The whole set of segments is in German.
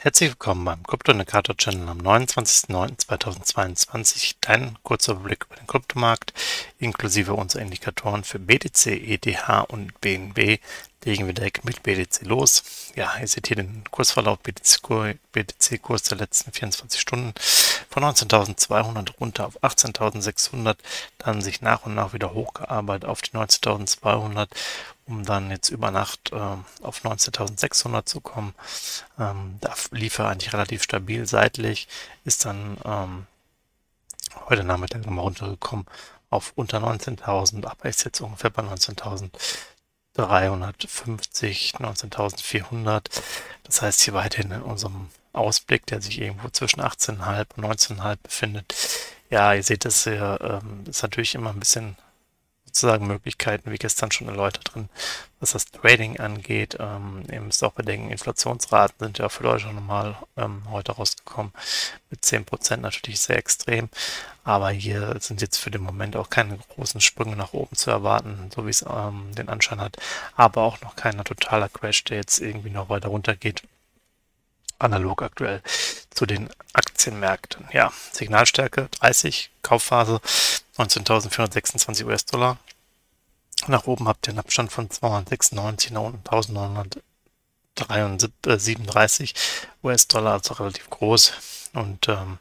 Herzlich willkommen beim Krypto-Indikator Channel am 29.09.2022. Dein kurzer Überblick über den Kryptomarkt inklusive unserer Indikatoren für BTC, ETH und BNB. Legen wir direkt mit BTC los. Ja, ihr seht hier den Kursverlauf BTC-Kurs der letzten 24 Stunden von 19.200 runter auf 18.600, dann sich nach und nach wieder hochgearbeitet auf die 19.200 um dann jetzt über Nacht äh, auf 19.600 zu kommen. Ähm, da lief er eigentlich relativ stabil seitlich, ist dann ähm, heute Nachmittag nochmal runtergekommen auf unter 19.000, aber ist jetzt ungefähr bei 19.350, 19.400. Das heißt hier weiterhin in unserem Ausblick, der sich irgendwo zwischen 18,5 und 19,5 befindet. Ja, ihr seht das hier, ähm, ist natürlich immer ein bisschen sozusagen Möglichkeiten, wie gestern schon erläutert drin, was das Trading angeht. Ähm, ihr müsst auch bedenken, Inflationsraten sind ja für Deutschland nochmal ähm, heute rausgekommen mit 10% natürlich sehr extrem. Aber hier sind jetzt für den Moment auch keine großen Sprünge nach oben zu erwarten, so wie es ähm, den Anschein hat. Aber auch noch keiner totaler Crash, der jetzt irgendwie noch weiter runter geht analog aktuell zu den Aktienmärkten. Ja, Signalstärke 30, Kaufphase 19.426 US-Dollar. Nach oben habt ihr einen Abstand von 296, nach unten 1937 US-Dollar, also relativ groß. Und ähm,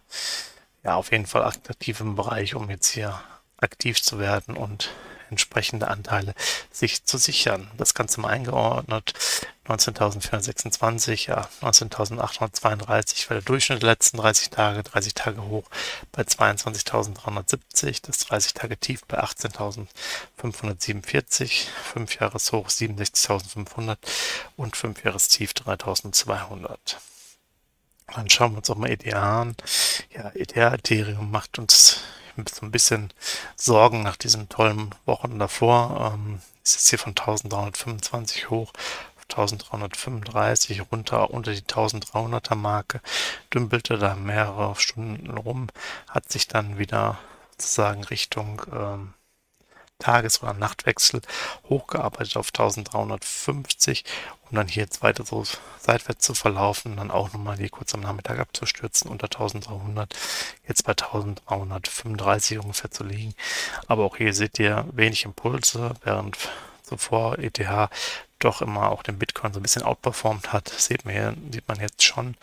ja, auf jeden Fall aktiv im Bereich, um jetzt hier aktiv zu werden und entsprechende Anteile sich zu sichern. Das Ganze mal eingeordnet. 19.426, ja, 19.832 war der Durchschnitt der letzten 30 Tage, 30 Tage hoch bei 22.370, das 30 Tage tief bei 18.547, 5 Jahres hoch 67.500 und 5 Jahres tief 3.200. Dann schauen wir uns auch mal ETH an. Ja, ETH Ethereum macht uns so ein bisschen Sorgen nach diesen tollen Wochen davor. Ähm, ist jetzt hier von 1325 hoch auf 1335 runter unter die 1300er Marke, dümpelte da mehrere Stunden rum, hat sich dann wieder sozusagen Richtung ähm, Tages- oder Nachtwechsel hochgearbeitet auf 1350, um dann hier jetzt weiter so seitwärts zu verlaufen, dann auch nochmal hier kurz am Nachmittag abzustürzen, unter 1300, jetzt bei 1335 ungefähr zu liegen. Aber auch hier seht ihr wenig Impulse, während zuvor ETH doch immer auch den Bitcoin so ein bisschen outperformt hat, sieht man, hier, sieht man jetzt schon,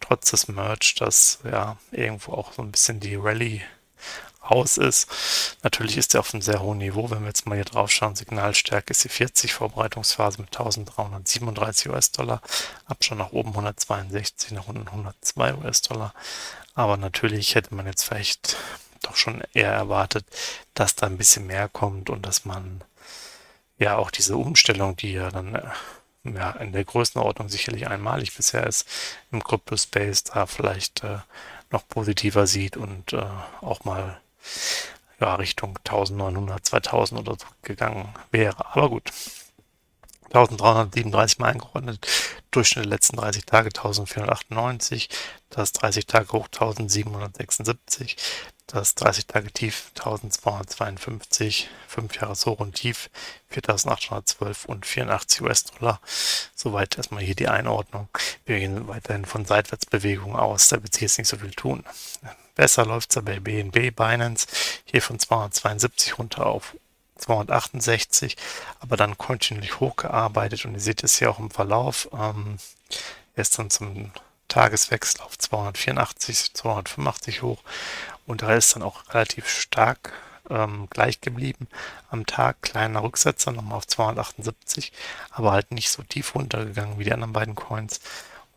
trotz des Merge, dass ja irgendwo auch so ein bisschen die Rallye aus ist. Natürlich ist er auf einem sehr hohen Niveau. Wenn wir jetzt mal hier drauf schauen, Signalstärke ist die 40, Vorbereitungsphase mit 1337 US-Dollar, Abstand nach oben 162, nach unten 102 US-Dollar. Aber natürlich hätte man jetzt vielleicht doch schon eher erwartet, dass da ein bisschen mehr kommt und dass man ja auch diese Umstellung, die ja dann äh, ja, in der Größenordnung sicherlich einmalig bisher ist im Crypto-Space, da vielleicht äh, noch positiver sieht und äh, auch mal ja, Richtung 1900, 2000 oder so gegangen wäre. Aber gut. 1337 mal eingeordnet, Durchschnitt der letzten 30 Tage 1498, das 30 Tage hoch 1776, das 30 Tage tief 1252, 5 Jahre hoch und tief 4812 und 84 US-Dollar. Soweit erstmal hier die Einordnung. Wir gehen weiterhin von Seitwärtsbewegungen aus, da wird sich jetzt nicht so viel tun. Besser läuft es bei BNB Binance, hier von 272 runter auf 268, aber dann kontinuierlich hochgearbeitet und ihr seht es hier auch im Verlauf. Ähm, ist dann zum Tageswechsel auf 284, 285 hoch und da ist dann auch relativ stark ähm, gleich geblieben am Tag. Kleiner Rücksetzer nochmal auf 278, aber halt nicht so tief runtergegangen wie die anderen beiden Coins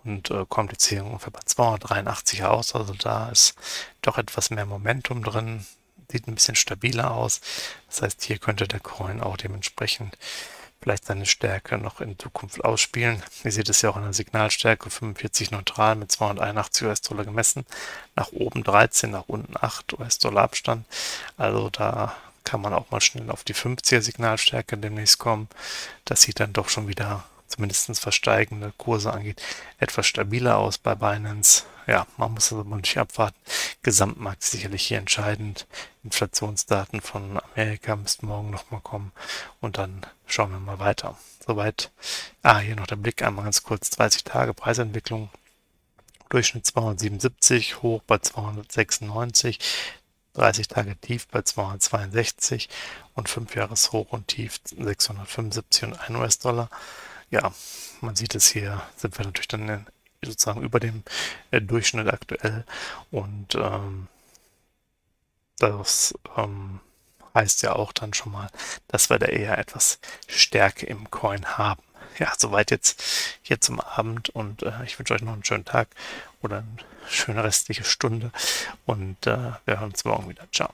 und äh, hier ungefähr bei 283 aus. Also da ist doch etwas mehr Momentum drin, sieht ein bisschen stabiler aus. Das heißt, hier könnte der Coin auch dementsprechend vielleicht seine Stärke noch in Zukunft ausspielen. Ihr seht es ja auch in der Signalstärke 45 neutral mit 281 US-Dollar gemessen. Nach oben 13, nach unten 8 US-Dollar Abstand. Also da kann man auch mal schnell auf die 50er Signalstärke demnächst kommen. Das sieht dann doch schon wieder zumindest was steigende Kurse angeht, etwas stabiler aus bei Binance. Ja, man muss also mal nicht abwarten. Gesamtmarkt ist sicherlich hier entscheidend. Inflationsdaten von Amerika müssten morgen nochmal kommen und dann schauen wir mal weiter. Soweit. Ah, hier noch der Blick einmal ganz kurz. 30 Tage Preisentwicklung. Durchschnitt 277, hoch bei 296. 30 Tage tief bei 262 und 5 Jahres Hoch und Tief 675 und 1 US-Dollar. Ja, man sieht es hier, sind wir natürlich dann sozusagen über dem äh, Durchschnitt aktuell und ähm, das ähm, heißt ja auch dann schon mal, dass wir da eher etwas Stärke im Coin haben. Ja, soweit jetzt hier zum Abend und äh, ich wünsche euch noch einen schönen Tag oder eine schöne restliche Stunde und äh, wir hören uns morgen wieder. Ciao.